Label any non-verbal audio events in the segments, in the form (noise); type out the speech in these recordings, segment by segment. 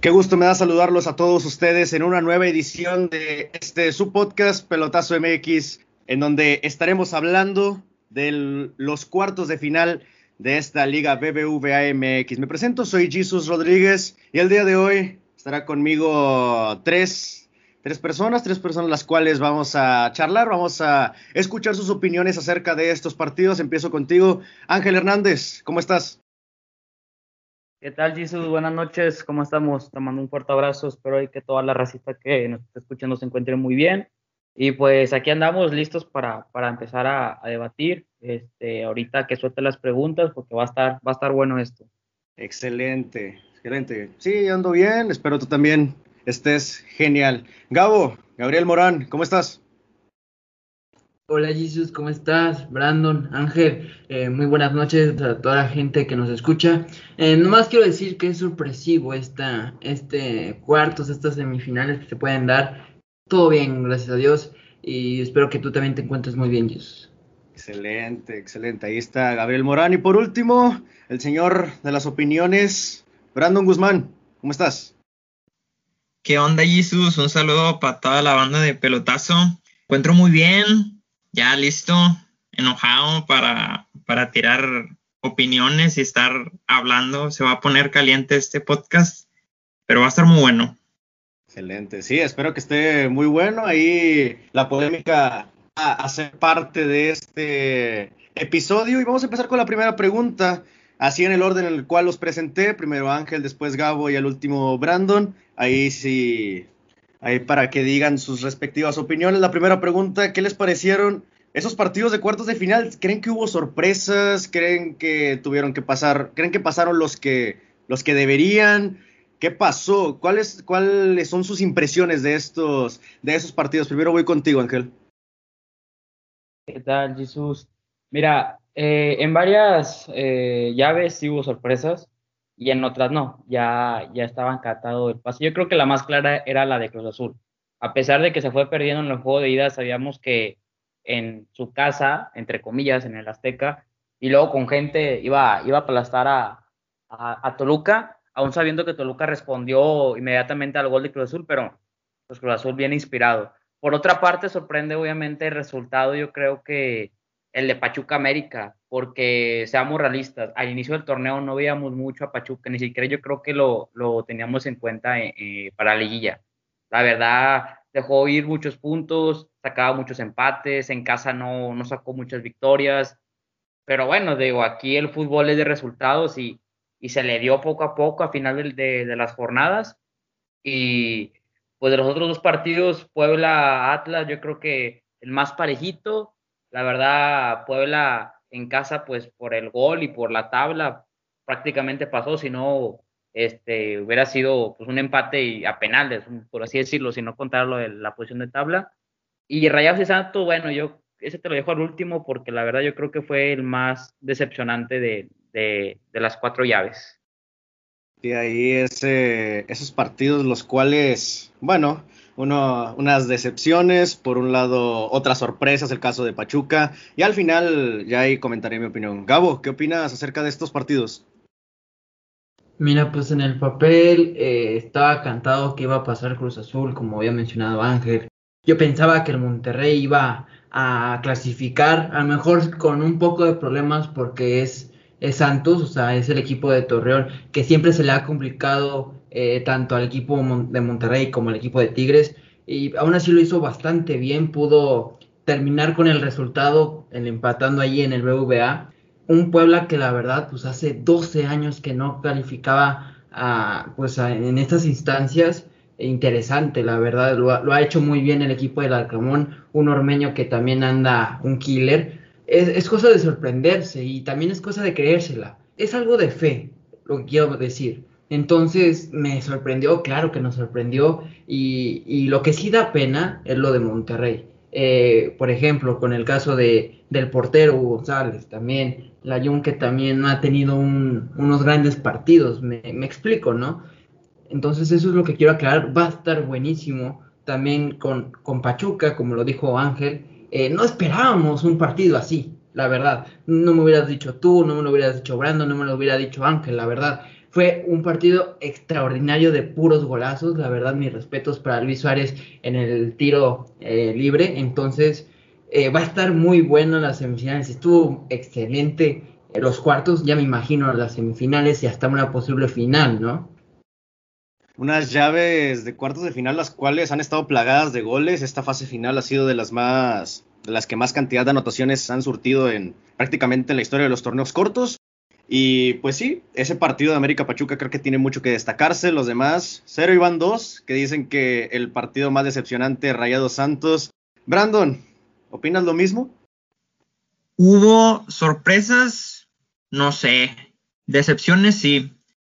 Qué gusto me da saludarlos a todos ustedes en una nueva edición de este su podcast Pelotazo MX, en donde estaremos hablando de los cuartos de final de esta liga BBVA MX. Me presento, soy Jesus Rodríguez y el día de hoy estará conmigo tres, tres personas, tres personas las cuales vamos a charlar, vamos a escuchar sus opiniones acerca de estos partidos. Empiezo contigo, Ángel Hernández, ¿cómo estás? ¿Qué tal, Jesus? Buenas noches, ¿cómo estamos? Te mando un fuerte abrazo, espero que toda la racita que nos está escuchando se encuentre muy bien. Y pues aquí andamos listos para, para empezar a, debatir. Este, ahorita que suelte las preguntas, porque va a estar, va a estar bueno esto. Excelente, excelente. Sí, ando bien, espero tú también estés genial. Gabo, Gabriel Morán, ¿cómo estás? Hola Jesus, ¿cómo estás? Brandon, Ángel, eh, muy buenas noches a toda la gente que nos escucha. Eh, nomás quiero decir que es sorpresivo esta, este cuartos, estas semifinales que se pueden dar. Todo bien, gracias a Dios, y espero que tú también te encuentres muy bien, Jesus. Excelente, excelente. Ahí está Gabriel Morán. Y por último, el señor de las opiniones, Brandon Guzmán, ¿cómo estás? ¿Qué onda, Jesus? Un saludo para toda la banda de pelotazo. Encuentro muy bien, ya listo, enojado para, para tirar opiniones y estar hablando. Se va a poner caliente este podcast, pero va a estar muy bueno. Excelente, sí, espero que esté muy bueno. Ahí la polémica a hacer parte de este episodio. Y vamos a empezar con la primera pregunta, así en el orden en el cual los presenté. Primero Ángel, después Gabo y al último Brandon. Ahí sí ahí para que digan sus respectivas opiniones. La primera pregunta, ¿qué les parecieron esos partidos de cuartos de final? ¿Creen que hubo sorpresas? ¿Creen que tuvieron que pasar? ¿Creen que pasaron los que, los que deberían? ¿Qué pasó? ¿Cuáles, ¿Cuáles son sus impresiones de estos, de esos partidos? Primero voy contigo, Ángel. ¿Qué tal, Jesús? Mira, eh, en varias eh, llaves sí hubo sorpresas y en otras no, ya, ya estaban encantado el pase. Yo creo que la más clara era la de Cruz Azul. A pesar de que se fue perdiendo en el juego de ida, sabíamos que en su casa, entre comillas, en el Azteca, y luego con gente iba, iba a aplastar a, a, Toluca, aún sabiendo que Toluca respondió inmediatamente al gol de Cruz Azul, pero pues Cruz Azul bien inspirado. Por otra parte, sorprende obviamente el resultado, yo creo que el de Pachuca América, porque seamos realistas, al inicio del torneo no veíamos mucho a Pachuca, ni siquiera yo creo que lo, lo teníamos en cuenta eh, eh, para la liguilla. La verdad, dejó ir muchos puntos, sacaba muchos empates, en casa no, no sacó muchas victorias, pero bueno, digo, aquí el fútbol es de resultados y, y se le dio poco a poco a final de, de las jornadas. Y pues de los otros dos partidos, Puebla-Atlas, yo creo que el más parejito, la verdad, Puebla en casa, pues por el gol y por la tabla, prácticamente pasó, si no, este, hubiera sido pues, un empate y a penales, por así decirlo, si no contarlo de la posición de tabla. Y Rayados y Santos, bueno, yo ese te lo dejo al último porque la verdad yo creo que fue el más decepcionante de, de, de las cuatro llaves. Y ahí ese, esos partidos los cuales, bueno, uno, unas decepciones, por un lado otras sorpresas, el caso de Pachuca, y al final ya ahí comentaré mi opinión. Gabo, ¿qué opinas acerca de estos partidos? Mira, pues en el papel eh, estaba cantado que iba a pasar Cruz Azul, como había mencionado Ángel. Yo pensaba que el Monterrey iba a clasificar, a lo mejor con un poco de problemas porque es, es Santos, o sea, es el equipo de Torreón, que siempre se le ha complicado eh, tanto al equipo de Monterrey como al equipo de Tigres. Y aún así lo hizo bastante bien, pudo terminar con el resultado, el empatando ahí en el BVA. Un Puebla que la verdad, pues hace 12 años que no calificaba pues en estas instancias. Interesante, la verdad, lo, ha hecho muy bien el equipo del Alcamón, un ormeño que también anda un killer. Es, es cosa de sorprenderse y también es cosa de creérsela. Es algo de fe, lo que quiero decir entonces me sorprendió, claro que nos sorprendió, y, lo que sí da pena es lo de Monterrey. Eh, por ejemplo, con el caso de, del portero González, también la que también ha tenido unos grandes partidos, me, explico, ¿no? Entonces eso es lo que quiero aclarar, va a estar buenísimo también con, con Pachuca, como lo dijo Ángel, eh, no esperábamos un partido así, la verdad, no me hubieras dicho tú, no me lo hubieras dicho Brando, no me lo hubiera dicho Ángel, la verdad, Fue un partido extraordinario de puros golazos. La verdad, mis respetos para Luis Suárez en el tiro eh, libre. Entonces, eh, va a estar muy bueno las semifinales. Estuvo excelente los cuartos. Ya me imagino las semifinales y hasta una posible final, ¿no? Unas llaves de cuartos de final, las cuales han estado plagadas de goles. Esta fase final ha sido de las más de las que más cantidad de anotaciones han surtido en prácticamente en la historia de los torneos cortos. Y pues sí, ese partido de América Pachuca creo que tiene mucho que destacarse. Los demás, 0 y van 2, que dicen que el partido más decepcionante, Rayado Santos. Brandon, ¿opinas lo mismo? Hubo sorpresas, no sé. Decepciones sí.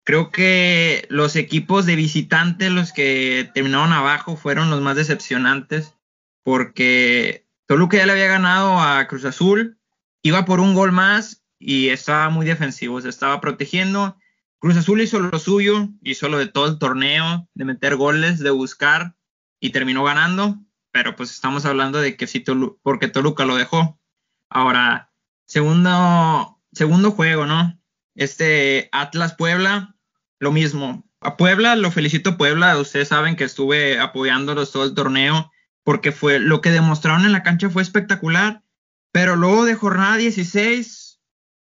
Creo que los equipos de visitante, los que terminaron abajo, fueron los más decepcionantes. Porque Toluca ya le había ganado a Cruz Azul, iba por un gol más y estaba muy defensivo, se estaba protegiendo. Cruz Azul hizo lo suyo, hizo lo de todo el torneo, de meter goles, de buscar y terminó ganando, pero pues estamos hablando de que sí, porque Toluca lo dejó. Ahora, segundo, segundo juego, ¿no? Este Atlas Puebla, lo mismo. A Puebla, lo felicito Puebla, ustedes saben que estuve apoyándolos todo el torneo porque fue lo que demostraron en la cancha fue espectacular, pero luego de jornada 16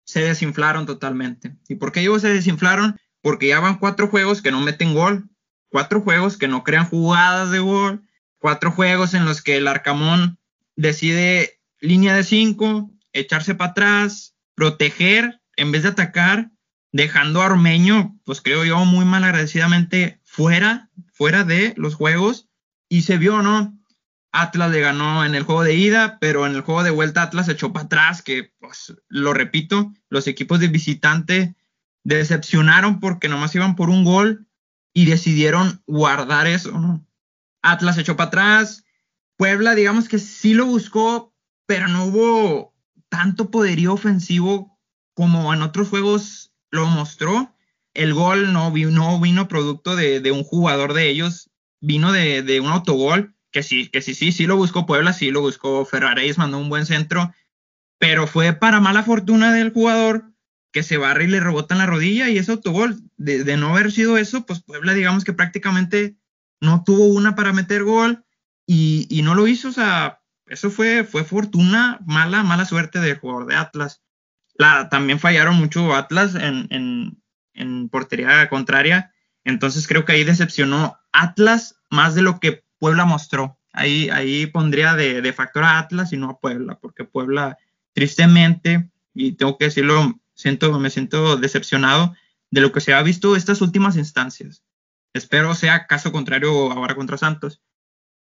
se desinflaron totalmente. ¿Y por qué digo se desinflaron? Porque ya van cuatro juegos que no meten gol, cuatro juegos que no crean jugadas de gol, cuatro juegos en los que el Arcamón decide línea de cinco, echarse para atrás, proteger en vez de atacar, dejando a Armeño, pues creo yo, muy mal agradecidamente fuera, fuera de los juegos. Y se vio, ¿no? Atlas le ganó en el juego de ida, pero en el juego de vuelta Atlas se echó para atrás, que pues lo repito, los equipos de visitante decepcionaron porque nomás iban por un gol y decidieron guardar eso, ¿no? Atlas se echó para atrás, Puebla digamos que sí lo buscó, pero no hubo tanto poderío ofensivo como en otros juegos lo mostró. El gol no, no vino producto de, un jugador de ellos, vino de, de un autogol que sí, que sí, sí, sí lo buscó Puebla, sí lo buscó Ferraréis, mandó un buen centro, pero fue para mala fortuna del jugador que se barre y le rebota en la rodilla y ese autogol. De, de no haber sido eso, pues Puebla digamos que prácticamente no tuvo una para meter gol y, y no lo hizo, o sea, eso fue, fue fortuna, mala, mala suerte del jugador de Atlas. La, también fallaron mucho Atlas en, en, en portería contraria, entonces creo que ahí decepcionó Atlas más de lo que Puebla mostró. Ahí, ahí pondría de, factor a Atlas y no a Puebla, porque Puebla, tristemente, y tengo que decirlo, siento, me siento decepcionado de lo que se ha visto estas últimas instancias. Espero sea caso contrario ahora contra Santos.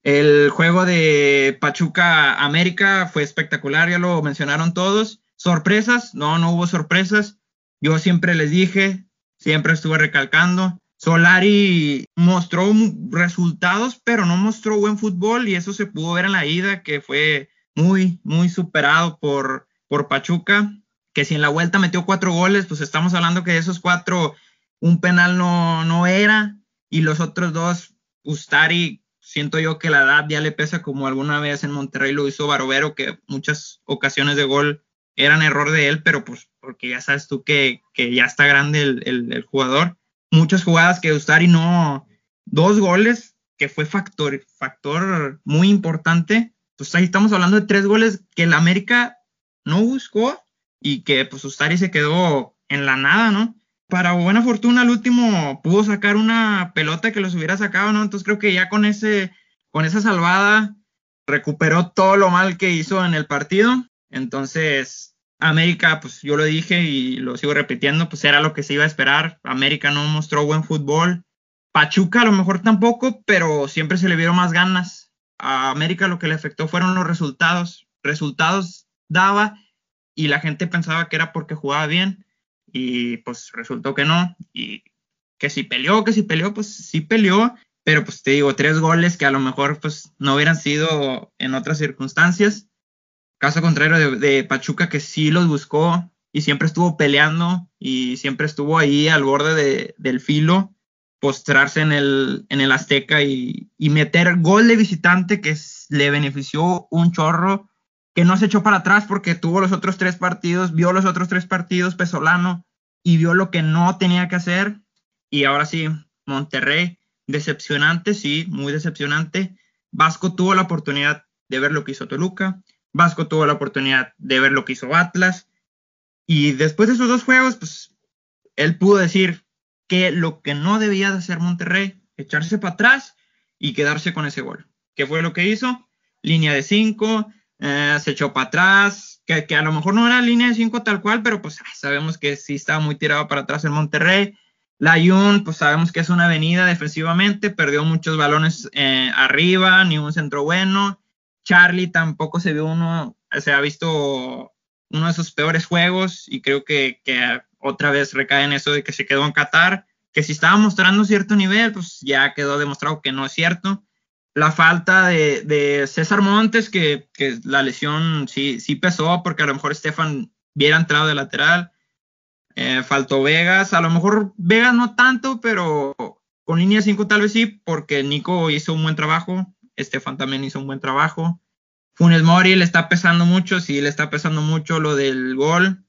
El juego de Pachuca América fue espectacular, ya lo mencionaron todos. Sorpresas, no, no hubo sorpresas. Yo siempre les dije, siempre estuve recalcando, Solari mostró resultados, pero no mostró buen fútbol y eso se pudo ver en la ida, que fue muy, muy superado por, por Pachuca, que si en la vuelta metió cuatro goles, pues estamos hablando que de esos cuatro un penal no, no era y los otros dos, Ustari, siento yo que la edad ya le pesa como alguna vez en Monterrey lo hizo Barovero, que muchas ocasiones de gol eran error de él, pero pues porque ya sabes tú que, que ya está grande el, el jugador muchas jugadas que Ustari no, dos goles, que fue factor, factor muy importante. Pues ahí estamos hablando de tres goles que el América no buscó y que pues Ustari se quedó en la nada, ¿no? Para buena fortuna, el último pudo sacar una pelota que los hubiera sacado, ¿no? Entonces creo que ya con ese, con esa salvada recuperó todo lo mal que hizo en el partido. Entonces, América, pues yo lo dije y lo sigo repitiendo, pues era lo que se iba a esperar. América no mostró buen fútbol. Pachuca a lo mejor tampoco, pero siempre se le vieron más ganas. A América lo que le afectó fueron los resultados. Resultados daba y la gente pensaba que era porque jugaba bien y pues resultó que no. Y que si peleó, que si peleó, pues sí peleó, pero pues te digo, tres goles que a lo mejor pues no hubieran sido en otras circunstancias. Caso contrario de, Pachuca, que sí los buscó y siempre estuvo peleando y siempre estuvo ahí al borde del filo, postrarse en el, en el Azteca y, meter gol de visitante que le benefició un chorro, que no se echó para atrás porque tuvo los otros tres partidos, vio los otros tres partidos Pesolano y vio lo que no tenía que hacer. Y ahora sí, Monterrey, decepcionante, sí, muy decepcionante. Vasco tuvo la oportunidad de ver lo que hizo Toluca, Vasco tuvo la oportunidad de ver lo que hizo Atlas, y después de esos dos juegos, pues él pudo decir que lo que no debía de hacer Monterrey, echarse para atrás y quedarse con ese gol. ¿Qué fue lo que hizo? Línea de cinco, eh, se echó para atrás, que, a lo mejor no era línea de cinco tal cual, pero pues sabemos que sí estaba muy tirado para atrás en Monterrey la Jun, pues sabemos que es una avenida defensivamente, perdió muchos balones eh, arriba, ni un centro bueno. Charlie tampoco se vio uno, se ha visto uno de sus peores juegos y creo que, otra vez recae en eso de que se quedó en Qatar, que si estaba mostrando cierto nivel, pues ya quedó demostrado que no es cierto. La falta de, César Montes, que, que, la lesión sí, sí pesó, porque a lo mejor Estefan hubiera entrado de lateral. Eh, faltó Vegas, a lo mejor Vegas no tanto, pero con línea 5 tal vez sí, porque Nico hizo un buen trabajo, Estefan también hizo un buen trabajo. Funes Mori le está pesando mucho, sí, le está pesando mucho lo del gol.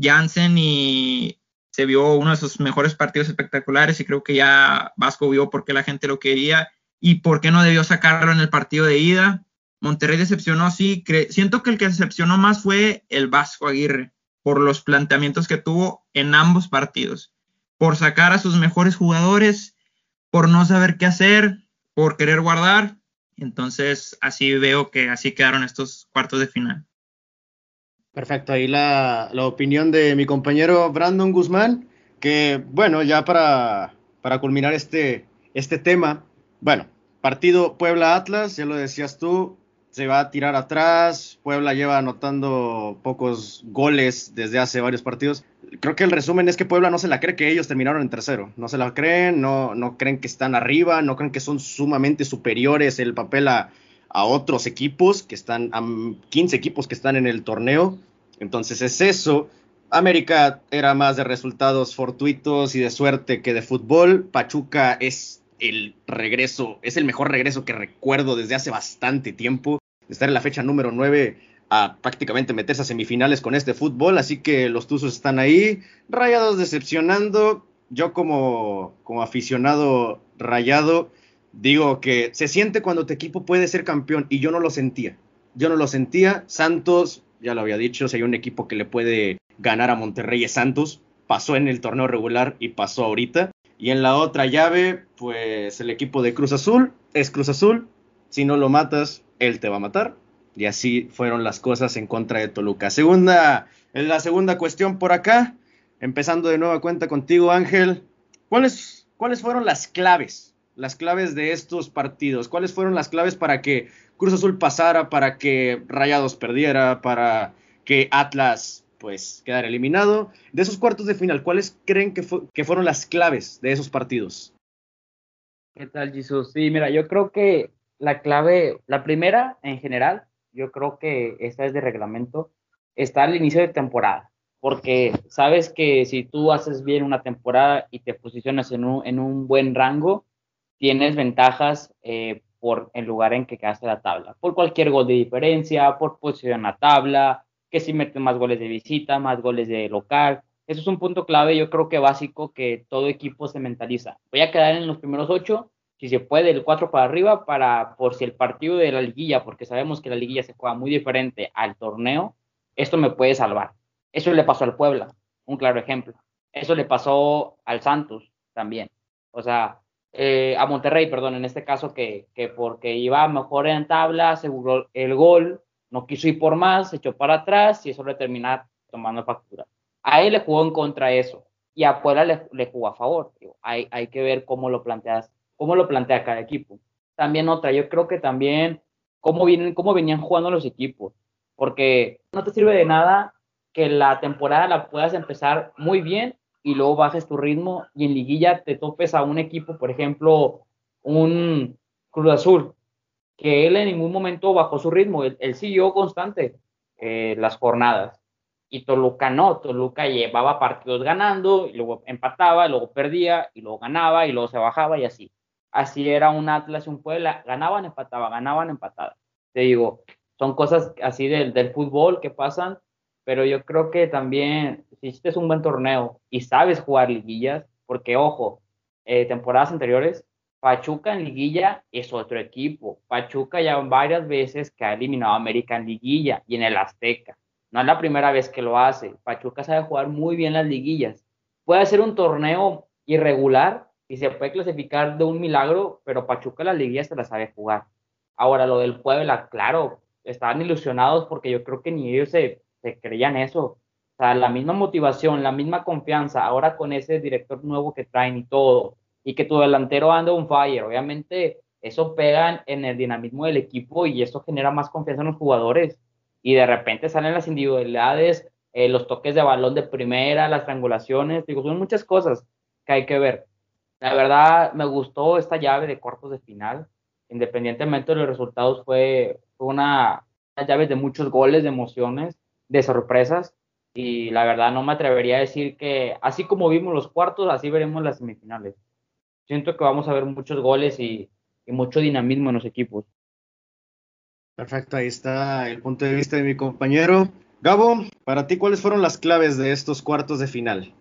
Jansen y se vio uno de sus mejores partidos espectaculares y creo que ya Vasco vio por qué la gente lo quería y por qué no debió sacarlo en el partido de ida. Monterrey decepcionó, sí, siento que el que decepcionó más fue el Vasco Aguirre por los planteamientos que tuvo en ambos partidos, por sacar a sus mejores jugadores, por no saber qué hacer, por querer guardar. Entonces, así veo que así quedaron estos cuartos de final. Perfecto, ahí la, la opinión de mi compañero Brandon Guzmán, que bueno, ya para, para culminar este, este tema, bueno, partido Puebla-Atlas, ya lo decías tú, se va a tirar atrás. Puebla lleva anotando pocos goles desde hace varios partidos. Creo que el resumen es que Puebla no se la cree que ellos terminaron en tercero. No se la creen, no, no creen que están arriba, no creen que son sumamente superiores el papel a, a otros equipos que están, a 15 equipos que están en el torneo. Entonces es eso. América era más de resultados fortuitos y de suerte que de fútbol. Pachuca es el regreso, es el mejor regreso que recuerdo desde hace bastante tiempo estar en la fecha número 9 a prácticamente meterse a semifinales con este fútbol, así que los Tuzos están ahí, rayados decepcionando, yo como, como aficionado rayado digo que se siente cuando tu equipo puede ser campeón y yo no lo sentía, yo no lo sentía, Santos, ya lo había dicho, si hay un equipo que le puede ganar a Monterrey es Santos, pasó en el torneo regular y pasó ahorita, y en la otra llave, pues el equipo de Cruz Azul es Cruz Azul, si no lo matas, él te va a matar. Y así fueron las cosas en contra de Toluca. Segunda, la segunda cuestión por acá, empezando de nueva cuenta contigo, Ángel. ¿Cuáles, ¿Cuáles fueron las claves? Las claves de estos partidos. ¿Cuáles fueron las claves para que Cruz Azul pasara, para que Rayados perdiera, para que Atlas pues quedara eliminado? De esos cuartos de final, ¿cuáles creen que, que fueron las claves de esos partidos? ¿Qué tal, Jesús? Sí, mira, yo creo que la clave, la primera en general, yo creo que esta es de reglamento, está al inicio de temporada, porque sabes que si tú haces bien una temporada y te posicionas en un, en un buen rango, tienes ventajas eh, por el lugar en que quedaste la tabla, por cualquier gol de diferencia, por posición la tabla, que si metes más goles de visita, más goles de local. Eso es un punto clave, yo creo que básico que todo equipo se mentaliza. Voy a quedar en los primeros ocho, si se puede, el 4 para arriba, para por si el partido de la liguilla, porque sabemos que la liguilla se juega muy diferente al torneo, esto me puede salvar. Eso le pasó al Puebla, un claro ejemplo. Eso le pasó al Santos también. O sea, eh, a Monterrey, perdón, en este caso, que, que porque iba mejor en tabla, aseguró el gol, no quiso ir por más, se echó para atrás y eso le termina tomando factura. A él le jugó en contra eso y a Puebla le, le jugó a favor. Hay, hay que ver cómo lo planteas cómo lo plantea cada equipo. También otra, yo creo que también cómo, vienen, cómo venían jugando los equipos, porque no te sirve de nada que la temporada la puedas empezar muy bien y luego bajes tu ritmo y en liguilla te topes a un equipo, por ejemplo, un Cruz Azul, que él en ningún momento bajó su ritmo, él, siguió constante eh, las jornadas. Y Toluca no, Toluca llevaba partidos ganando, y luego empataba, y luego perdía, y luego ganaba, y luego se bajaba y así así era un Atlas un Puebla, ganaban, empataban, ganaban, empataban. Te digo, son cosas así del, del fútbol que pasan, pero yo creo que también si hiciste un buen torneo y sabes jugar liguillas, porque ojo, eh, temporadas anteriores, Pachuca en liguilla es otro equipo. Pachuca ya varias veces que ha eliminado a América en liguilla y en el Azteca. No es la primera vez que lo hace. Pachuca sabe jugar muy bien las liguillas. Puede ser un torneo irregular y se puede clasificar de un milagro, pero Pachuca las liguillas se la sabe jugar. Ahora, lo del Puebla, claro, estaban ilusionados porque yo creo que ni ellos se, se creían eso. O sea, la misma motivación, la misma confianza, ahora con ese director nuevo que traen y todo, y que tu delantero anda un fire. Obviamente, eso pega en el dinamismo del equipo y eso genera más confianza en los jugadores. Y de repente salen las individualidades, eh, los toques de balón de primera, las triangulaciones, digo, son muchas cosas que hay que ver. La verdad, me gustó esta llave de cuartos de final. Independientemente de los resultados, fue, una, una llave de muchos goles, de emociones, de sorpresas. Y la verdad, no me atrevería a decir que así como vimos los cuartos, así veremos las semifinales siento que vamos a ver muchos goles y, mucho dinamismo en los equipos. Perfecto, ahí está el punto de vista de mi compañero. Gabo, para ti, ¿cuáles fueron las claves de estos cuartos de final?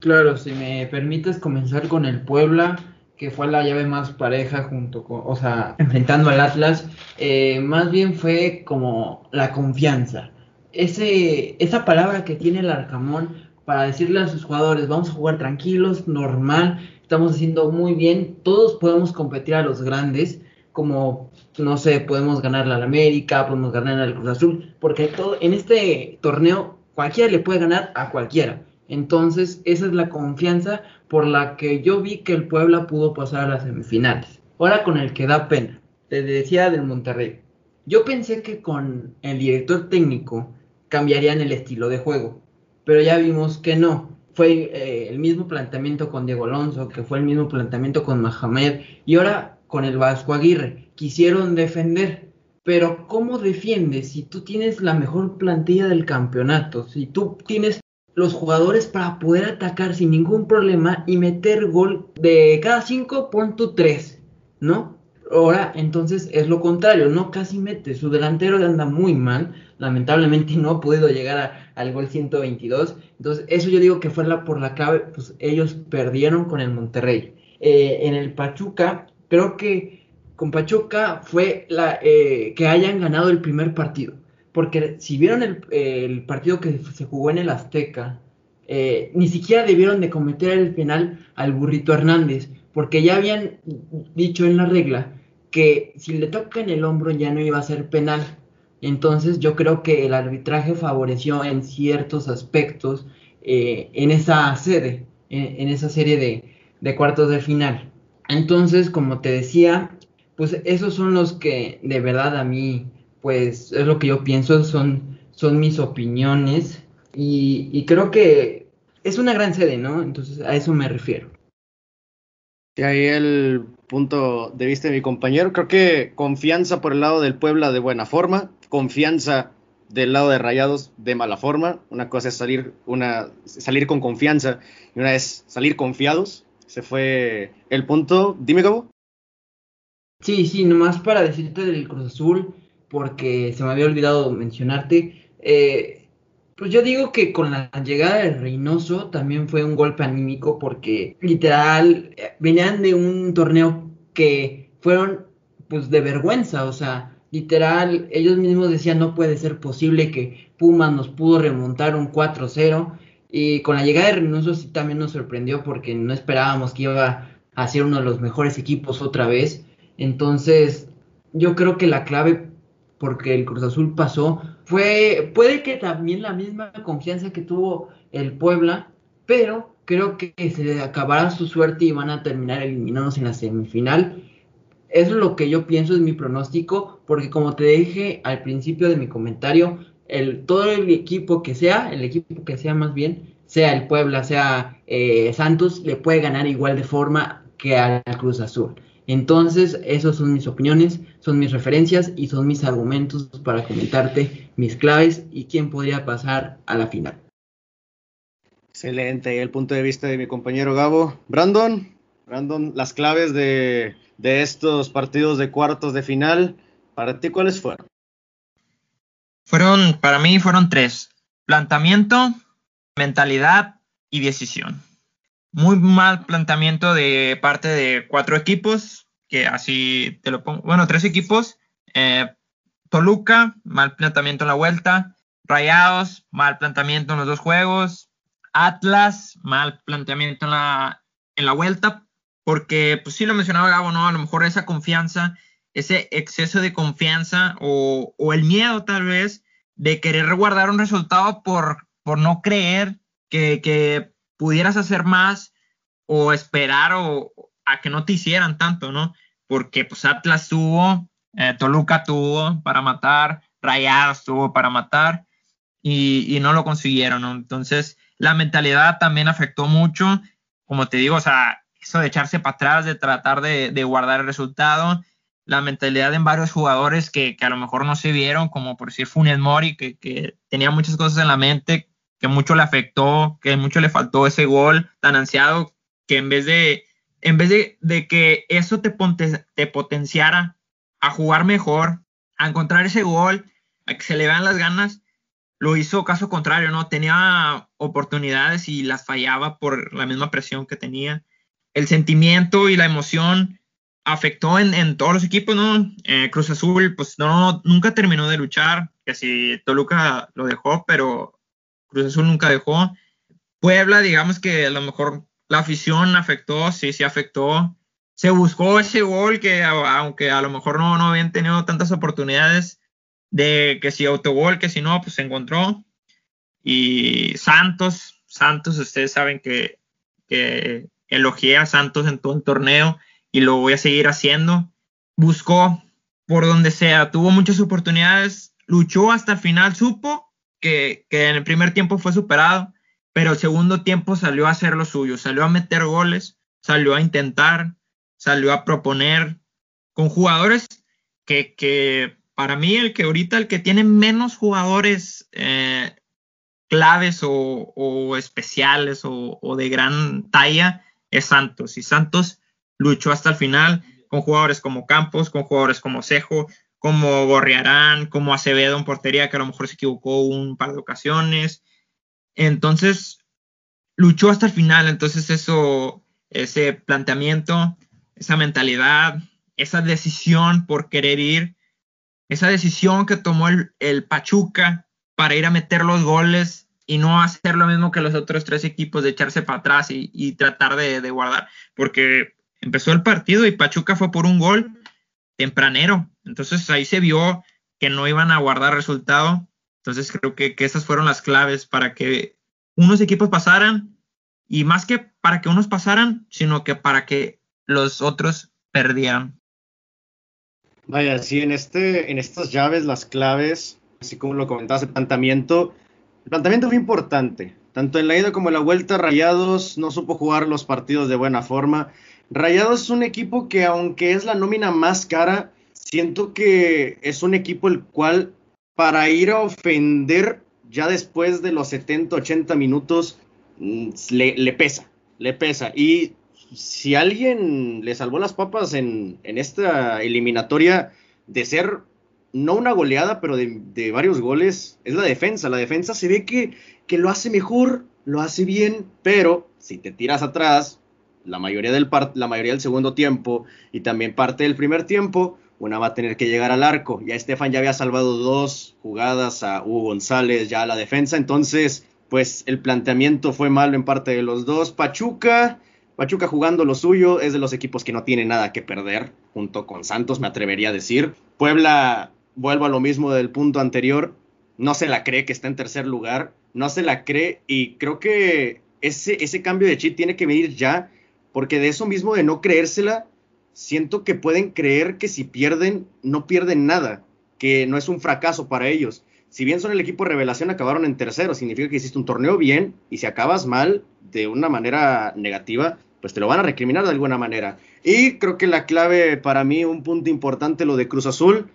Claro, si me permites comenzar con el Puebla, que fue la llave más pareja junto con, o sea, enfrentando al Atlas, eh, más bien fue como la confianza. Ese, esa palabra que tiene el Arcamón para decirle a sus jugadores, vamos a jugar tranquilos, normal, estamos haciendo muy bien, todos podemos competir a los grandes, como, no sé, podemos ganar la América, podemos ganar al Cruz Azul, porque todo, en este torneo cualquiera le puede ganar a cualquiera. Entonces, esa es la confianza por la que yo vi que el Puebla pudo pasar a las semifinales. Ahora con el que da pena. Te decía del Monterrey. Yo pensé que con el director técnico cambiarían el estilo de juego pero ya vimos que no. Fue eh, el mismo planteamiento con Diego Alonso, que fue el mismo planteamiento con Mahamed, y ahora con el Vasco Aguirre. Quisieron defender, pero ¿cómo defiendes si tú tienes la mejor plantilla del campeonato? Si tú tienes los jugadores para poder atacar sin ningún problema y meter gol de cada cinco, pon tu tres, ¿no? Ahora, entonces es lo contrario, no casi mete. Su delantero anda muy mal. Lamentablemente no ha podido llegar al gol 122. Entonces, eso yo digo que fue la, por la clave. Pues ellos perdieron con el Monterrey. Eh, en el Pachuca, creo que con Pachuca fue la eh, que hayan ganado el primer partido. Porque si vieron el, partido que se jugó en el Azteca, eh, ni siquiera debieron de cometer el penal al burrito Hernández. Porque ya habían dicho en la regla que si le toca en el hombro ya no iba a ser penal. Entonces yo creo que el arbitraje favoreció en ciertos aspectos eh, en esa sede, en, esa serie de, de, cuartos de final. Entonces, como te decía, pues esos son los que de verdad a mí, pues es lo que yo pienso, son, son mis opiniones y, y creo que es una gran sede, ¿no? Entonces a eso me refiero. Y ahí el punto de vista de mi compañero. Creo que confianza por el lado del Puebla de buena forma, confianza del lado de Rayados de mala forma. Una cosa es salir, una, salir con confianza y una es salir confiados. Ese fue el punto. Dime, Gabo. Sí, sí, nomás para decirte del Cruz Azul, porque se me había olvidado mencionarte. Eh, pues yo digo que con la llegada de Reynoso también fue un golpe anímico porque literal eh, venían de un torneo que fueron pues de vergüenza, o sea, literal ellos mismos decían no puede ser posible que Pumas nos pudo remontar un 4-0 y con la llegada de Reynoso sí también nos sorprendió porque no esperábamos que iba a ser uno de los mejores equipos otra vez. Entonces, yo creo que la clave porque el Cruz Azul pasó fue, puede que también la misma confianza que tuvo el Puebla, pero creo que se acabará su suerte y van a terminar eliminados en la semifinal. Eso es lo que yo pienso, es mi pronóstico, porque como te dije al principio de mi comentario, el, todo el equipo que sea, el equipo que sea más bien, sea el Puebla, sea eh, Santos, le puede ganar igual de forma que al Cruz Azul. Entonces, esas son mis opiniones, son mis referencias y son mis argumentos para comentarte mis claves y quién podría pasar a la final. Excelente, el punto de vista de mi compañero Gabo. Brandon, Brandon, las claves de, de estos partidos de cuartos de final, ¿para ti cuáles fueron? Fueron, para mí fueron tres. Planteamiento, mentalidad y decisión. muy mal planteamiento de parte de cuatro equipos, que así te lo pongo, bueno, tres equipos. Eh, Toluca, mal planteamiento en la vuelta. Rayados, mal planteamiento en los dos juegos. Atlas, mal planteamiento en la, en la vuelta, porque pues sí lo mencionaba Gabo, ¿no? A lo mejor esa confianza, ese exceso de confianza o, o el miedo tal vez de querer guardar un resultado por, por no creer que, que pudieras hacer más o esperar o que no te hicieran tanto, ¿no? Porque pues Atlas tuvo, eh, Toluca tuvo para matar, Rayados tuvo para matar y, no lo consiguieron, ¿no? Entonces la mentalidad también afectó mucho, como te digo, o sea, eso de echarse para atrás, de tratar de, guardar el resultado, la mentalidad en varios jugadores que, a lo mejor no se vieron, como por decir Funes Mori, que tenía muchas cosas en la mente, que mucho le afectó, que mucho le faltó ese gol tan ansiado que en vez de, en vez de, de que eso te, te potenciara a jugar mejor, a encontrar ese gol, a que se le vean las ganas, lo hizo caso contrario, ¿no? Tenía oportunidades y las fallaba por la misma presión que tenía. El sentimiento y la emoción afectó en, en todos los equipos, ¿no? Eh, Cruz Azul, pues no, nunca terminó de luchar, que si Toluca lo dejó, pero Cruz Azul nunca dejó. Puebla, digamos que a lo mejor la afición afectó, sí, sí afectó. Se buscó ese gol que aunque a lo mejor no, no habían tenido tantas oportunidades de que si autogol, que si no, pues se encontró. Y Santos, Santos, ustedes saben que, que elogié a Santos en todo el torneo y lo voy a seguir haciendo. Buscó por donde sea, tuvo muchas oportunidades, luchó hasta el final, supo que, que en el primer tiempo fue superado pero el segundo tiempo salió a hacer lo suyo, salió a meter goles, salió a intentar, salió a proponer con jugadores que, que para mí el que ahorita el que tiene menos jugadores eh, claves o, o especiales o, o, de gran talla es Santos. Y Santos luchó hasta el final con jugadores como Campos, con jugadores como Cejo, como Gorriarán, como Acevedo en portería que a lo mejor se equivocó un par de ocasiones, entonces, luchó hasta el final. Entonces, eso, ese planteamiento, esa mentalidad, esa decisión por querer ir, esa decisión que tomó el, Pachuca para ir a meter los goles y no hacer lo mismo que los otros tres equipos, de echarse para atrás y, y tratar de, de, guardar, porque empezó el partido y Pachuca fue por un gol tempranero, entonces ahí se vio que no iban a guardar resultado, entonces creo que, esas fueron las claves para que unos equipos pasaran y más que para que unos pasaran, sino que para que los otros perdieran. Vaya, sí, en, este, en estas llaves, las claves, así como lo comentabas, el planteamiento, el planteamiento fue importante. Tanto en la ida como en la vuelta, Rayados no supo jugar los partidos de buena forma. Rayados es un equipo que, aunque es la nómina más cara, siento que es un equipo el cual para ir a ofender ya después de los 70, 80 minutos, mm, le, pesa, le pesa. Y si alguien le salvó las papas en, esta eliminatoria de ser no una goleada, pero de, varios goles, es la defensa. La defensa se ve que, que, lo hace mejor, lo hace bien, pero si te tiras atrás, la mayoría, del la mayoría del segundo tiempo y también parte del primer tiempo, una va a tener que llegar al arco. Ya Estefan ya había salvado dos jugadas a Hugo González, ya a la defensa, entonces pues el planteamiento fue malo en parte de los dos. Pachuca, Pachuca jugando lo suyo, es de los equipos que no tiene nada que perder, junto con Santos, me atrevería a decir. Puebla, vuelvo a lo mismo del punto anterior, no se la cree que está en tercer lugar, no se la cree y creo que ese, ese cambio de chip tiene que venir ya, porque de eso mismo de no creérsela, siento que pueden creer que si pierden, no pierden nada, que no es un fracaso para ellos. Si bien son el equipo de revelación, acabaron en tercero, significa que hiciste un torneo bien y si acabas mal de una manera negativa, pues te lo van a recriminar de alguna manera. Y creo que la clave para mí, un punto importante, lo de Cruz Azul,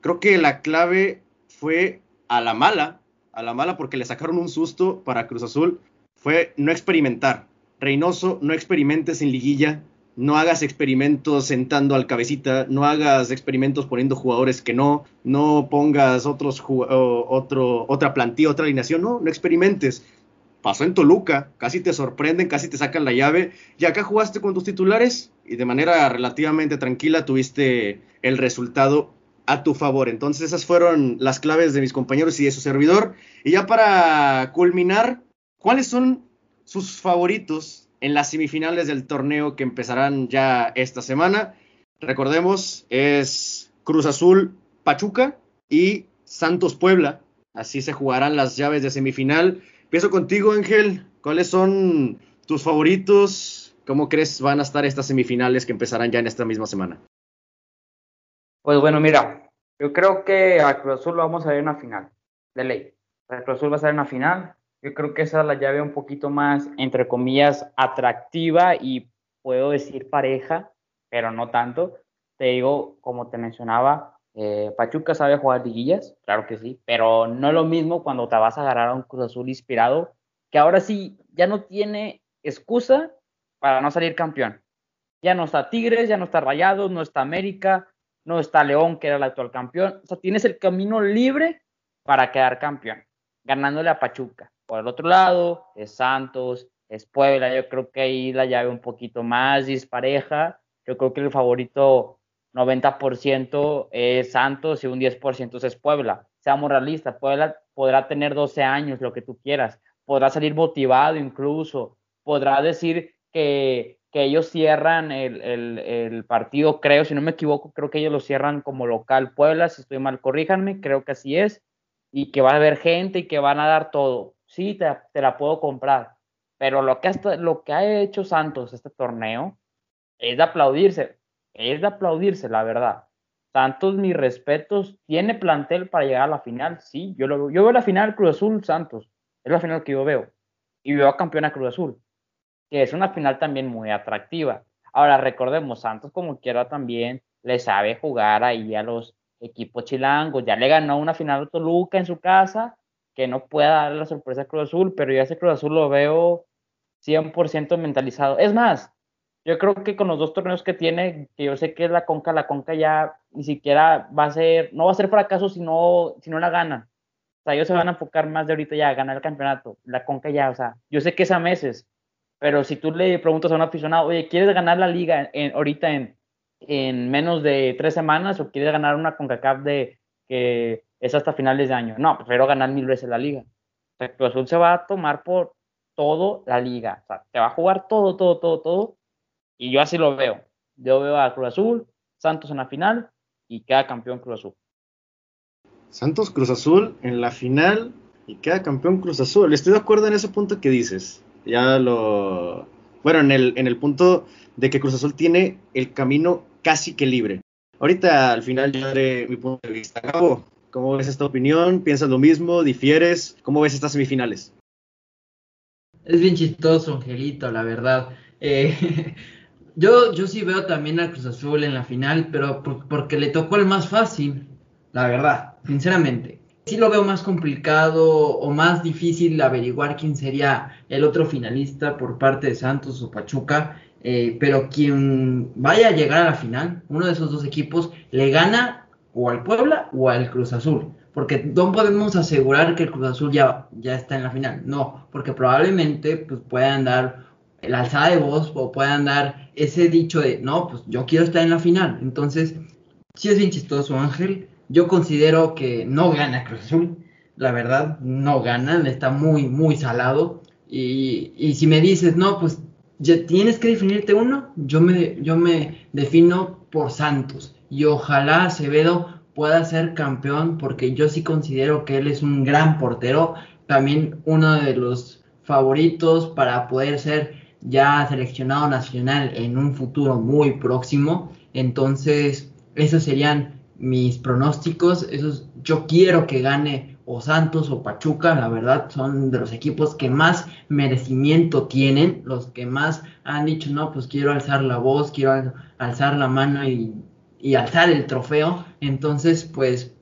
creo que la clave fue a la mala, a la mala porque le sacaron un susto para Cruz Azul, fue no experimentar. Reynoso, no experimentes en liguilla, no hagas experimentos sentando al cabecita, no hagas experimentos poniendo jugadores que no, no pongas otros otro, otra plantilla, otra alineación, no, no experimentes. pasó en Toluca, casi te sorprenden, casi te sacan la llave, y acá jugaste con tus titulares y de manera relativamente tranquila tuviste el resultado a tu favor. Entonces esas fueron las claves de mis compañeros y de su servidor. Y ya para culminar, ¿cuáles son sus favoritos en las semifinales del torneo que empezarán ya esta semana? Recordemos, es Cruz Azul Pachuca y Santos Puebla. Así se jugarán las llaves de semifinal. Empiezo contigo, Ángel. ¿Cuáles son tus favoritos? ¿Cómo crees van a estar estas semifinales que empezarán ya en esta misma semana? Pues bueno, mira, yo creo que a Cruz Azul lo vamos a ver en una final, de ley. A Cruz Azul va a ser en una final. Yo creo que esa es la llave un poquito más, entre comillas, atractiva y puedo decir pareja, pero no tanto. Te digo, como te mencionaba, eh, Pachuca sabe jugar liguillas, claro que sí, pero no es lo mismo cuando te vas a agarrar a un Cruz Azul inspirado, que ahora sí ya no tiene excusa para no salir campeón. Ya no está Tigres, ya no está Rayados, no está América, no está León, que era el actual campeón. O sea, tienes el camino libre para quedar campeón, ganándole a Pachuca. Por el otro lado, es Santos, es Puebla. Yo creo que ahí la llave un poquito más dispareja. Yo creo que el favorito 90% es Santos y un 10% es Puebla. Seamos realistas, Puebla podrá tener 12 años, lo que tú quieras, podrá salir motivado incluso, podrá decir que, que ellos cierran el, el, el, partido, creo, si no me equivoco, creo que ellos lo cierran como local Puebla, si estoy mal, corríjanme, creo que así es, y que va a haber gente y que van a dar todo. Sí, te, la puedo comprar, pero lo que, hasta, lo que ha hecho Santos este torneo es de aplaudirse es de aplaudirse, la verdad. Santos, mis respetos, tiene plantel para llegar a la final, sí, yo lo Yo veo la final Cruz Azul Santos, es la final que yo veo. Y veo a campeona Cruz Azul, que es una final también muy atractiva. Ahora recordemos, Santos como quiera también le sabe jugar ahí a los equipos chilangos, ya le ganó una final a Toluca en su casa, que no pueda darle la sorpresa a Cruz Azul, pero yo ese Cruz Azul lo veo 100% mentalizado. Es más, yo creo que con los dos torneos que tiene, que yo sé que es la Conca, la Conca ya ni siquiera va a ser, no va a ser fracaso si no, si no la ganan. O sea, ellos se van a enfocar más de ahorita ya a ganar el campeonato. La Conca ya, o sea, yo sé que es a meses, pero si tú le preguntas a un aficionado, oye, ¿quieres ganar la liga en, ahorita en, en menos de tres semanas o quieres ganar una CONCACAF de que es hasta finales de año? No, prefiero ganar mil veces la liga. O sea, Cruz Azul se va a tomar por todo la liga. O sea, te va a jugar todo, todo, todo, todo y yo así lo veo. Yo veo a Cruz Azul, Santos en la final y queda campeón Cruz Azul. Santos Cruz Azul en la final y queda campeón Cruz Azul. Estoy de acuerdo en ese punto que dices. Ya lo. Bueno, en el, en el punto de que Cruz Azul tiene el camino casi que libre. Ahorita al final yo daré mi punto de vista. Gabo, ¿cómo ves esta opinión? ¿Piensas lo mismo? ¿Difieres? ¿Cómo ves estas semifinales? Es bien chistoso, Angelito, la verdad. Eh, (laughs) Yo, yo sí veo también a Cruz Azul en la final, pero porque le tocó el más fácil, la verdad, sinceramente. Sí lo veo más complicado o más difícil averiguar quién sería el otro finalista por parte de Santos o Pachuca, eh, pero quien vaya a llegar a la final, uno de esos dos equipos, le gana o al Puebla o al Cruz Azul. Porque no podemos asegurar que el Cruz Azul ya, ya está en la final. No, porque probablemente pues, puedan dar la alzada de voz o puedan dar ese dicho de, no, pues yo quiero estar en la final. Entonces, sí es bien chistoso, Ángel. Yo considero que no gana Cruz Azul. La verdad, no gana. Está muy, muy salado. Y, y si me dices, no, pues ya tienes que definirte uno, yo me, yo me defino por Santos. Y ojalá Acevedo pueda ser campeón porque yo sí considero que él es un gran portero. También uno de los favoritos para poder ser ya seleccionado nacional en un futuro muy próximo. Entonces, esos serían mis pronósticos. Esos, yo quiero que gane o Santos o Pachuca, la verdad, son de los equipos que más merecimiento tienen, los que más han dicho, no, pues quiero alzar la voz, quiero alzar la mano y, y alzar el trofeo. Entonces, pues,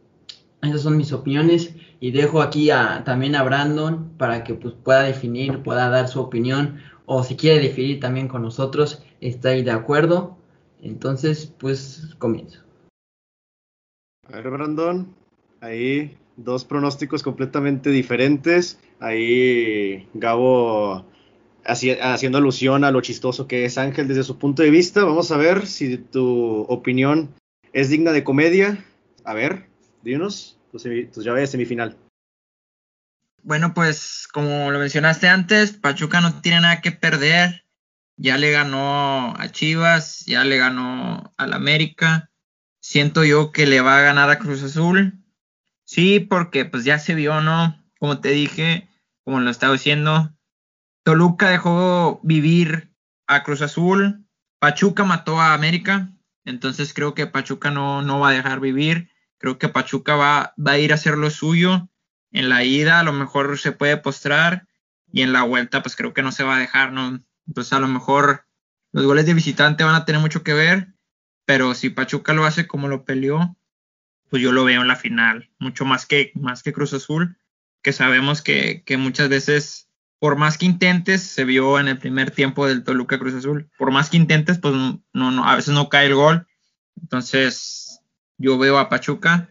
esas son mis opiniones y dejo aquí a, también a Brandon para que pues, pueda definir, pueda dar su opinión o si quiere definir también con nosotros, está ahí de acuerdo. Entonces, pues comienzo. A ver, Brandon, ahí dos pronósticos completamente diferentes. Ahí Gabo haciendo alusión a lo chistoso que es Ángel desde su punto de vista. Vamos a ver si tu opinión es digna de comedia. A ver, dinos tus, tus llaves semifinal. Bueno, pues como lo mencionaste antes, Pachuca no tiene nada que perder. Ya le ganó a Chivas, ya le ganó al América. Siento yo que le va a ganar a Cruz Azul. Sí, porque pues ya se vio, ¿no? Como te dije, como lo estaba diciendo, Toluca dejó vivir a Cruz Azul, Pachuca mató a América, entonces creo que Pachuca no, no va a dejar vivir, creo que Pachuca va, va a ir a hacer lo suyo, en la ida a lo mejor se puede postrar y en la vuelta pues creo que no se va a dejar, ¿no? Entonces a lo mejor los goles de visitante van a tener mucho que ver, pero si Pachuca lo hace como lo peleó, pues yo lo veo en la final, mucho más que, más que Cruz Azul, que sabemos que, que muchas veces por más que intentes, se vio en el primer tiempo del Toluca Cruz Azul, por más que intentes, pues no, a veces no cae el gol. Entonces, yo veo a Pachuca.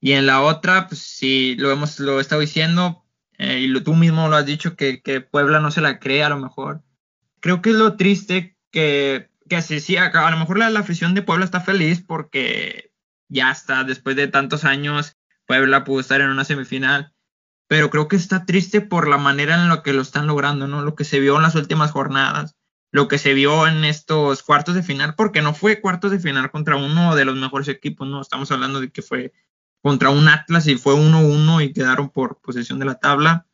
Y en la otra, pues sí, lo hemos, lo he estado diciendo, eh, y tú mismo lo has dicho, que, Puebla no se la cree a lo mejor. Creo que es lo triste que, que así, sí, a, a lo mejor la, la afición de Puebla está feliz porque ya está, después de tantos años, Puebla pudo estar en una semifinal pero creo que está triste por la manera en la que lo están logrando, ¿no? Lo que se vio en las últimas jornadas, lo que se vio en estos cuartos de final, porque no fue cuartos de final contra uno de los mejores equipos, ¿no? Estamos hablando de que fue contra un Atlas y fue 1-1 y quedaron por posesión de la tabla.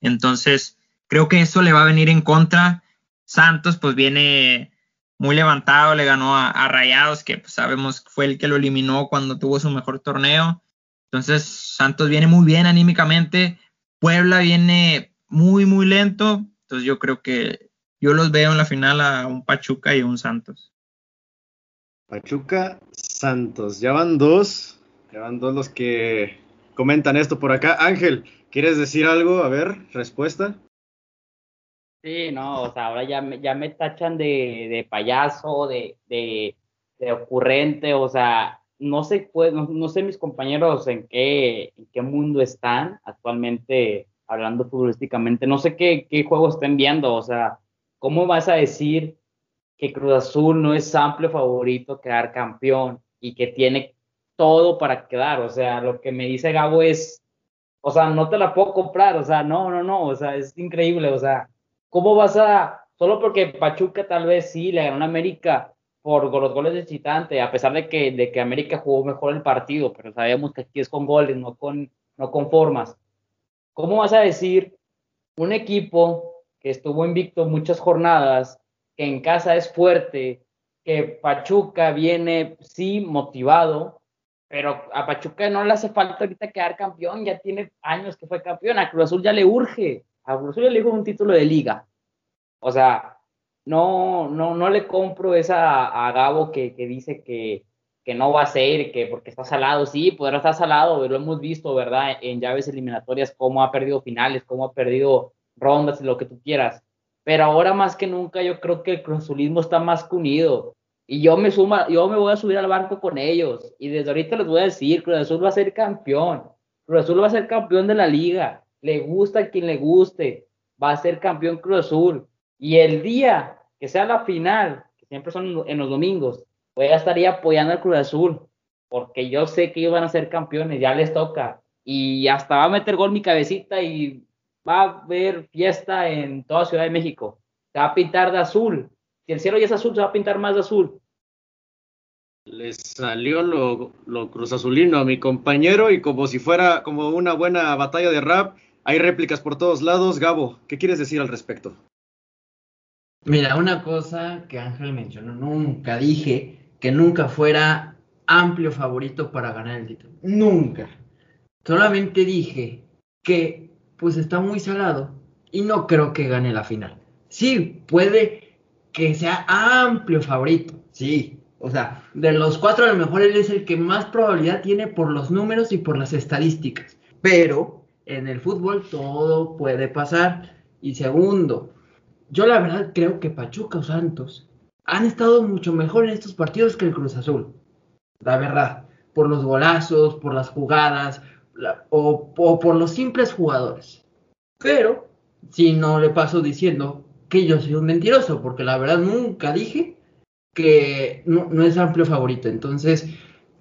Entonces, creo que eso le va a venir en contra. Santos, pues viene muy levantado, le ganó a, a Rayados, que pues, sabemos fue el que lo eliminó cuando tuvo su mejor torneo. Entonces, Santos viene muy bien anímicamente, Puebla viene muy, muy lento. Entonces, yo creo que yo los veo en la final a un Pachuca y un Santos. Pachuca, Santos. Ya van dos. Ya van dos los que comentan esto por acá. Ángel, ¿quieres decir algo? A ver, respuesta. Sí, no, o sea, ahora ya me, ya me tachan de, de payaso, de, de, de ocurrente, o sea, no sé, pues, no, sé mis compañeros en qué, en qué mundo están actualmente hablando futbolísticamente. No sé qué, qué juego estén viendo. O sea, ¿cómo vas a decir que Cruz Azul no es amplio favorito quedar campeón y que tiene todo para quedar? O sea, lo que me dice Gabo es, o sea, no te la puedo comprar. O sea, no, no, no. O sea, es increíble. O sea, ¿cómo vas a, solo porque Pachuca tal vez sí le ganó a América? Por los goles de visitante, a pesar de que, de que América jugó mejor el partido, pero sabemos que aquí es con goles, no con, no con formas. ¿Cómo vas a decir un equipo que estuvo invicto muchas jornadas, que en casa es fuerte, que Pachuca viene, sí, motivado, pero a Pachuca no le hace falta ahorita quedar campeón, ya tiene años que fue campeón, a Cruz Azul ya le urge, a Cruz Azul ya le urge un título de liga. O sea, no, no, no le compro esa a, Gabo que, dice que, no va a ser, que porque está salado, sí, podrá estar salado, lo hemos visto, ¿verdad? En llaves eliminatorias, cómo ha perdido finales, cómo ha perdido rondas, lo que tú quieras. Pero ahora más que nunca yo creo que el cruzulismo está más que unido. Y yo me suma, yo me voy a subir al barco con ellos. Y desde ahorita les voy a decir, Cruz Azul va a ser campeón. Cruz Azul va a ser campeón de la liga. Le gusta a quien le guste. Va a ser campeón Cruz Azul. Y el día que sea la final, que siempre son en los domingos, pues ya estaría apoyando al Cruz Azul, porque yo sé que iban a ser campeones, ya les toca. Y hasta va a meter gol mi cabecita y va a haber fiesta en toda Ciudad de México. Se va a pintar de azul. Si el cielo ya es azul, se va a pintar más de azul. Le salió lo, lo cruz azulino a mi compañero y como si fuera como una buena batalla de rap, hay réplicas por todos lados. Gabo, ¿qué quieres decir al respecto? Mira, una cosa que Ángel mencionó, nunca dije que nunca fuera amplio favorito para ganar el título. Nunca. Solamente dije que pues está muy salado y no creo que gane la final. Sí, puede que sea amplio favorito, sí. O sea, de los cuatro a lo mejor él es el que más probabilidad tiene por los números y por las estadísticas. Pero en el fútbol todo puede pasar. Y segundo, yo la verdad creo que Pachuca o Santos han estado mucho mejor en estos partidos que el Cruz Azul. La verdad, por los golazos, por las jugadas, o, por los simples jugadores. Pero, si no le paso diciendo que yo soy un mentiroso, porque la verdad nunca dije que no, no es amplio favorito. Entonces,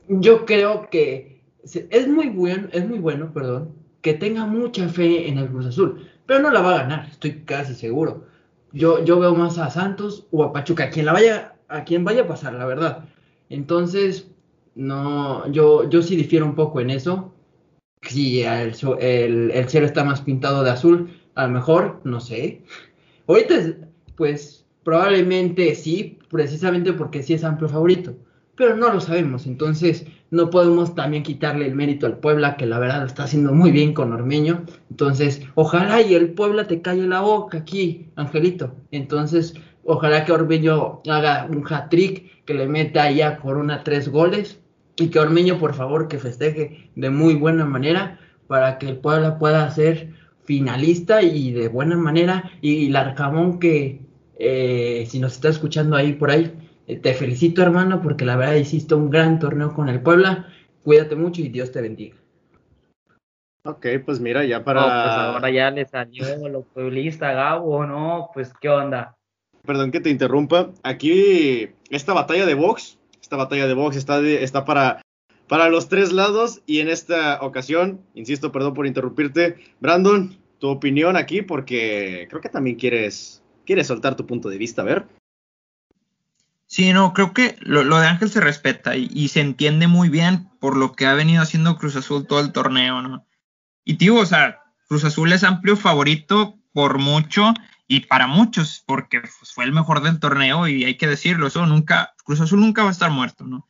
yo creo que es muy bueno, es muy bueno, perdón, que tenga mucha fe en el Cruz Azul, pero no la va a ganar, estoy casi seguro. Yo, yo veo más a Santos o a Pachuca, a quien la vaya, a quien vaya a pasar, la verdad. Entonces, no, yo, yo sí difiero un poco en eso. Si el, el, cielo está más pintado de azul, a lo mejor, no sé. Ahorita, pues, probablemente sí, precisamente porque sí es amplio favorito pero no lo sabemos. Entonces, no podemos también quitarle el mérito al Puebla, que la verdad lo está haciendo muy bien con Ormeño. Entonces, ojalá y el Puebla te calle la boca aquí, Angelito. Entonces, ojalá que Ormeño haga un hat-trick, que le meta ya Corona tres goles y que Ormeño, por favor, que festeje de muy buena manera para que el Puebla pueda ser finalista y de buena manera. Y Larcamón, que eh, si nos está escuchando ahí por ahí, te felicito, hermano, porque la verdad hiciste un gran torneo con el Puebla. Cuídate mucho y Dios te bendiga. Ok, pues mira, ya para. pues ahora ya le salió lo pueblista Gabo, ¿no? Pues qué onda. Perdón que te interrumpa. Aquí, esta batalla de box, esta batalla de box está, está para, para los tres lados. Y en esta ocasión, insisto, perdón por interrumpirte, Brandon, tu opinión aquí, porque creo que también quieres, quieres soltar tu punto de vista, a ver. Sí, no, creo que lo, de Ángel se respeta y, se entiende muy bien por lo que ha venido haciendo Cruz Azul todo el torneo, ¿no? Y tío, o sea, Cruz Azul es amplio favorito por mucho y para muchos, porque pues, fue el mejor del torneo y hay que decirlo, eso nunca, Cruz Azul nunca va a estar muerto, ¿no?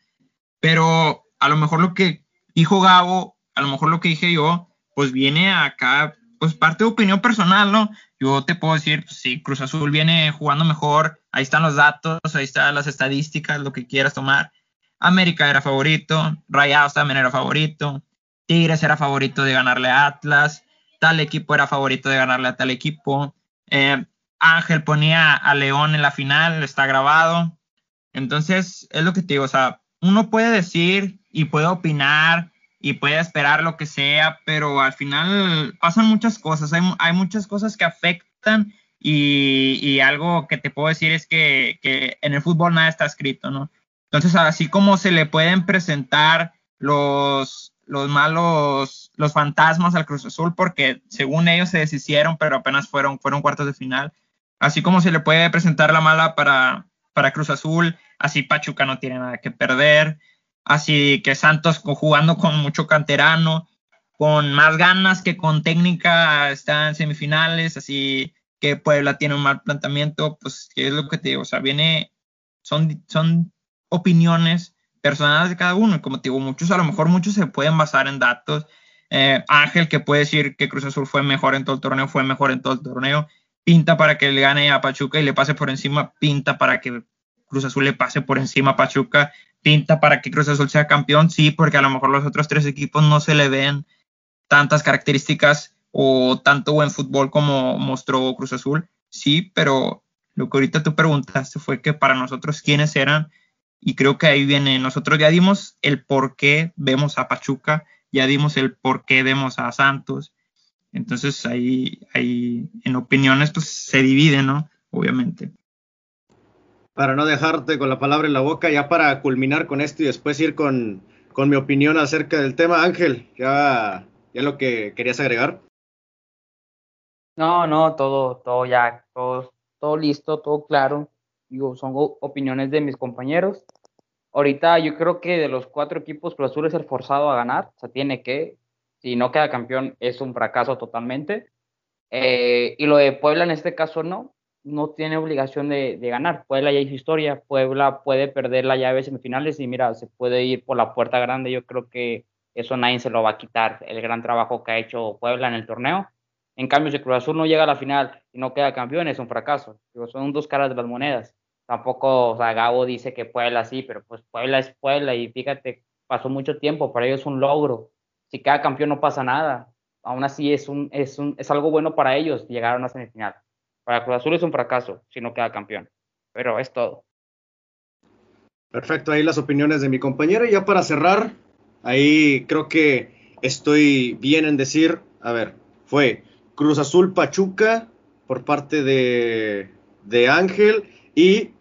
Pero a lo mejor lo que dijo Gabo, a lo mejor lo que dije yo, pues viene acá, pues parte de opinión personal, ¿no? Yo te puedo decir, pues, sí, Cruz Azul viene jugando mejor, ahí están los datos, ahí están las estadísticas, lo que quieras tomar. América era favorito, Rayados también era favorito, Tigres era favorito de ganarle a Atlas, tal equipo era favorito de ganarle a tal equipo. Eh, Ángel ponía a León en la final, está grabado. Entonces, es lo que te digo, o sea, uno puede decir y puede opinar y puede esperar lo que sea, pero al final pasan muchas cosas, hay, hay muchas cosas que afectan y, algo que te puedo decir es que, en el fútbol nada está escrito, ¿no? Entonces, así como se le pueden presentar los, los malos, los fantasmas al Cruz Azul, porque según ellos se deshicieron, pero apenas fueron, fueron cuartos de final, así como se le puede presentar la mala para, para Cruz Azul, así Pachuca no tiene nada que perder, Así que Santos jugando con mucho canterano, con más ganas que con técnica, está en semifinales, así que Puebla tiene un mal planteamiento, pues que es lo que te digo, o sea, viene, son, son opiniones personales de cada uno, y como te digo, muchos, a lo mejor muchos se pueden basar en datos. Eh, Ángel, que puede decir que Cruz Azul fue mejor en todo el torneo, fue mejor en todo el torneo, pinta para que le gane a Pachuca y le pase por encima, pinta para que Cruz Azul le pase por encima a Pachuca. Pinta para que Cruz Azul sea campeón, sí, porque a lo mejor los otros tres equipos no se le ven tantas características o tanto buen fútbol como mostró Cruz Azul, sí, pero lo que ahorita tú preguntaste fue que para nosotros quiénes eran y creo que ahí viene, nosotros ya dimos el por qué vemos a Pachuca, ya dimos el por qué vemos a Santos, entonces ahí, ahí en opiniones pues se divide, ¿no? Obviamente para no dejarte con la palabra en la boca, ya para culminar con esto y después ir con, mi opinión acerca del tema. Ángel, ya, ya lo que querías agregar. No, no, todo, todo ya, todo, todo listo, todo claro. Digo, son opiniones de mis compañeros. Ahorita yo creo que de los cuatro equipos, Cruz Azul es el forzado a ganar. O sea, tiene que, si no queda campeón, es un fracaso totalmente. Eh, y lo de Puebla en este caso no no tiene obligación de, ganar. Puebla ya hizo historia, Puebla puede perder la llave de semifinales y mira, se puede ir por la puerta grande. Yo creo que eso nadie se lo va a quitar, el gran trabajo que ha hecho Puebla en el torneo. En cambio, si Cruz Azul no llega a la final y no queda campeón, es un fracaso. son dos caras de las monedas. Tampoco, o Gabo dice que Puebla sí, pero pues Puebla es Puebla y fíjate, pasó mucho tiempo, para ellos es un logro. Si queda campeón no pasa nada. Aún así es, un, es, un, es algo bueno para ellos llegar a una semifinal. Para Cruz Azul es un fracaso si no queda campeón. Pero es todo. Perfecto, ahí las opiniones de mi compañero. Y ya para cerrar, ahí creo que estoy bien en decir, a ver, fue Cruz Azul Pachuca por parte de, de Ángel y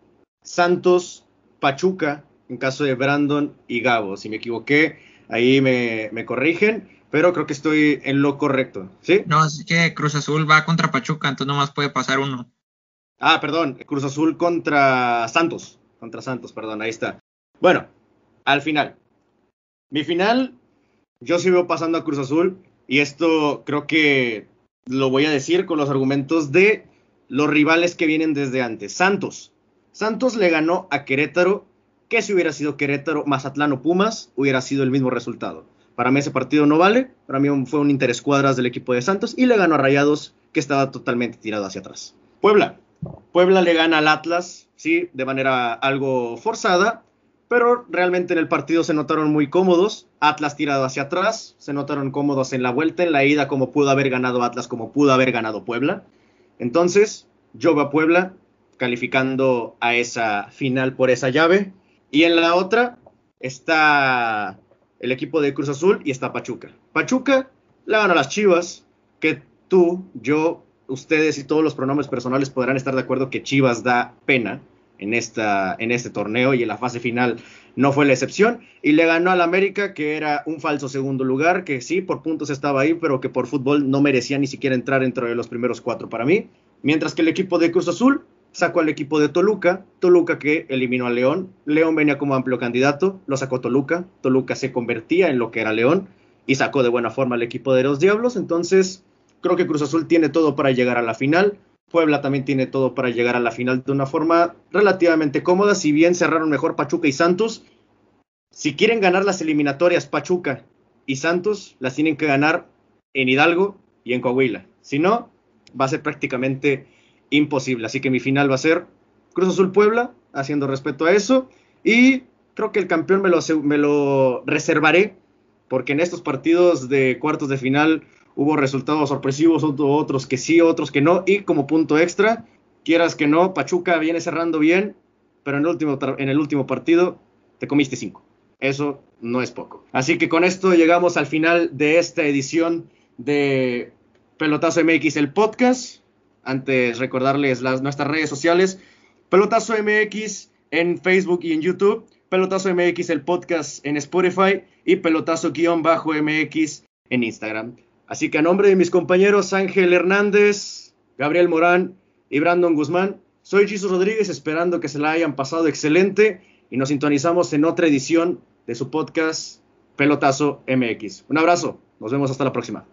Santos Pachuca en caso de Brandon y Gabo. Si me equivoqué, ahí me, me corrigen, pero creo que estoy en lo correcto, ¿sí? No, es que Cruz Azul va contra Pachuca, entonces nomás puede pasar uno. Ah, perdón, Cruz Azul contra Santos, contra Santos, perdón, ahí está. Bueno, al final. Mi final, yo sí veo pasando a Cruz Azul y esto creo que lo voy a decir con los argumentos de los rivales que vienen desde antes. Santos. Santos le ganó a Querétaro, que si hubiera sido Querétaro, Mazatlán o Pumas, hubiera sido el mismo resultado. Para mí ese partido no vale, para mí fue un interés cuadras del equipo de Santos y le ganó a Rayados, que estaba totalmente tirado hacia atrás. Puebla. Puebla le gana al Atlas, sí, de manera algo forzada, pero realmente en el partido se notaron muy cómodos. Atlas tirado hacia atrás, se notaron cómodos en la vuelta, en la ida, como pudo haber ganado Atlas, como pudo haber ganado Puebla. Entonces, yo voy a Puebla calificando a esa final por esa llave. Y en la otra está el equipo de Cruz Azul y está Pachuca. Pachuca le gana a las Chivas, que tú, yo, ustedes y todos los pronombres personales podrán estar de acuerdo que Chivas da pena en, esta, en este torneo y en la fase final no fue la excepción. Y le ganó al América, que era un falso segundo lugar, que sí, por puntos estaba ahí, pero que por fútbol no merecía ni siquiera entrar entre los primeros cuatro para mí. Mientras que el equipo de Cruz Azul sacó al equipo de Toluca, Toluca que eliminó a León, León venía como amplio candidato, lo sacó Toluca, Toluca se convertía en lo que era León y sacó de buena forma al equipo de los Diablos, entonces creo que Cruz Azul tiene todo para llegar a la final, Puebla también tiene todo para llegar a la final de una forma relativamente cómoda, si bien cerraron mejor Pachuca y Santos. Si quieren ganar las eliminatorias Pachuca y Santos, las tienen que ganar en Hidalgo y en Coahuila. Si no, va a ser prácticamente imposible. Así que mi final va a ser Cruz Azul Puebla, haciendo respeto a eso. Y creo que el campeón me lo, me lo reservaré, porque en estos partidos de cuartos de final hubo resultados sorpresivos, otros que sí, otros que no, y como punto extra, quieras que no, Pachuca viene cerrando bien, pero en el último, en el último partido te comiste cinco. Eso no es poco. Así que con esto llegamos al final de esta edición de Pelotazo MX, el podcast. Antes recordarles las, nuestras redes sociales, Pelotazo MX en Facebook y en YouTube, Pelotazo MX el podcast en Spotify y Pelotazo-MX en Instagram. Así que a nombre de mis compañeros Ángel Hernández, Gabriel Morán y Brandon Guzmán, soy Jesús Rodríguez esperando que se la hayan pasado excelente y nos sintonizamos en otra edición de su podcast Pelotazo MX. Un abrazo, nos vemos hasta la próxima.